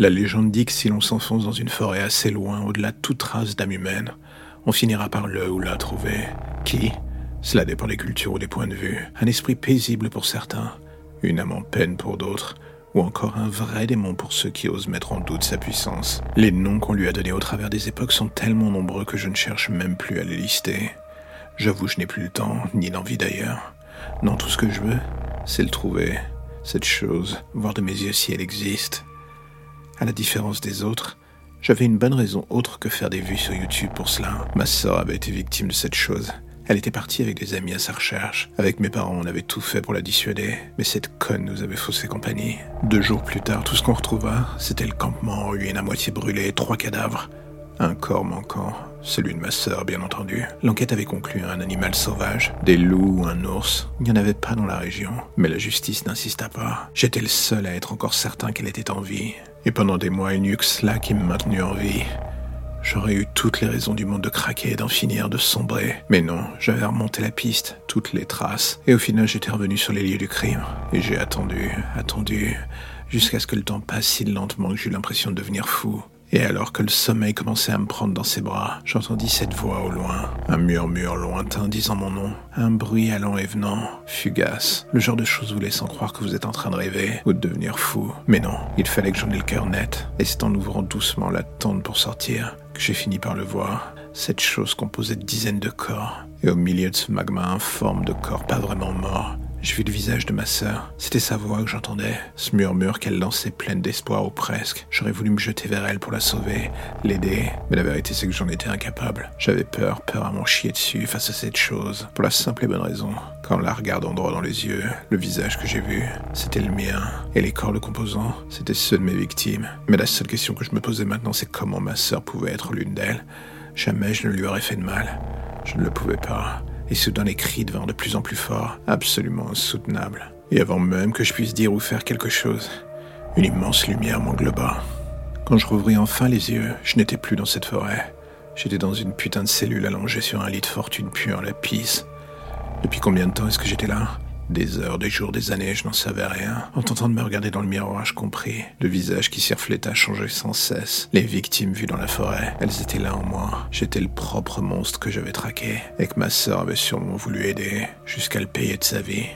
La légende dit que si l'on s'enfonce dans une forêt assez loin, au-delà de toute trace d'âme humaine, on finira par le ou la trouver. Qui? Cela dépend des cultures ou des points de vue. Un esprit paisible pour certains, une âme en peine pour d'autres, ou encore un vrai démon pour ceux qui osent mettre en doute sa puissance. Les noms qu'on lui a donnés au travers des époques sont tellement nombreux que je ne cherche même plus à les lister. J'avoue, je n'ai plus le temps, ni l'envie d'ailleurs. Non, tout ce que je veux, c'est le trouver, cette chose, voir de mes yeux si elle existe. À la différence des autres, j'avais une bonne raison autre que faire des vues sur YouTube pour cela. Ma sœur avait été victime de cette chose. Elle était partie avec des amis à sa recherche. Avec mes parents, on avait tout fait pour la dissuader, mais cette conne nous avait faussé compagnie. Deux jours plus tard, tout ce qu'on retrouva, c'était le campement en ruine à moitié brûlé, trois cadavres. Un corps manquant, celui de ma sœur, bien entendu. L'enquête avait conclu à un animal sauvage, des loups ou un ours. Il n'y en avait pas dans la région, mais la justice n'insista pas. J'étais le seul à être encore certain qu'elle était en vie. Et pendant des mois, il n'y eut que cela qui me maintenait en vie. J'aurais eu toutes les raisons du monde de craquer, d'en finir, de sombrer. Mais non, j'avais remonté la piste, toutes les traces. Et au final, j'étais revenu sur les lieux du crime. Et j'ai attendu, attendu, jusqu'à ce que le temps passe si lentement que j'eus l'impression de devenir fou. Et alors que le sommeil commençait à me prendre dans ses bras, j'entendis cette voix au loin, un murmure lointain disant mon nom, un bruit allant et venant, fugace, le genre de choses vous laissant croire que vous êtes en train de rêver ou de devenir fou. Mais non, il fallait que j'en ai le cœur net, et c'est en ouvrant doucement la tente pour sortir que j'ai fini par le voir, cette chose composée de dizaines de corps, et au milieu de ce magma informe de corps pas vraiment morts, j'ai vu le visage de ma sœur. C'était sa voix que j'entendais, ce murmure qu'elle lançait pleine d'espoir ou presque. J'aurais voulu me jeter vers elle pour la sauver, l'aider, mais la vérité c'est que j'en étais incapable. J'avais peur, peur à m'en chier dessus face à cette chose, pour la simple et bonne raison. Qu'en la regardant droit dans les yeux, le visage que j'ai vu, c'était le mien, et les corps le composant, c'était ceux de mes victimes. Mais la seule question que je me posais maintenant, c'est comment ma sœur pouvait être l'une d'elles. Jamais je ne lui aurais fait de mal. Je ne le pouvais pas et soudain les cris devinrent de plus en plus forts, absolument insoutenables. Et avant même que je puisse dire ou faire quelque chose, une immense lumière m'engloba. Quand je rouvris enfin les yeux, je n'étais plus dans cette forêt. J'étais dans une putain de cellule allongée sur un lit de fortune pure la pisse. Depuis combien de temps est-ce que j'étais là? Des heures, des jours, des années, je n'en savais rien. En tentant de me regarder dans le miroir, je compris. Le visage qui s'y reflétait changeait sans cesse. Les victimes vues dans la forêt, elles étaient là en moi. J'étais le propre monstre que j'avais traqué et que ma sœur avait sûrement voulu aider jusqu'à le payer de sa vie.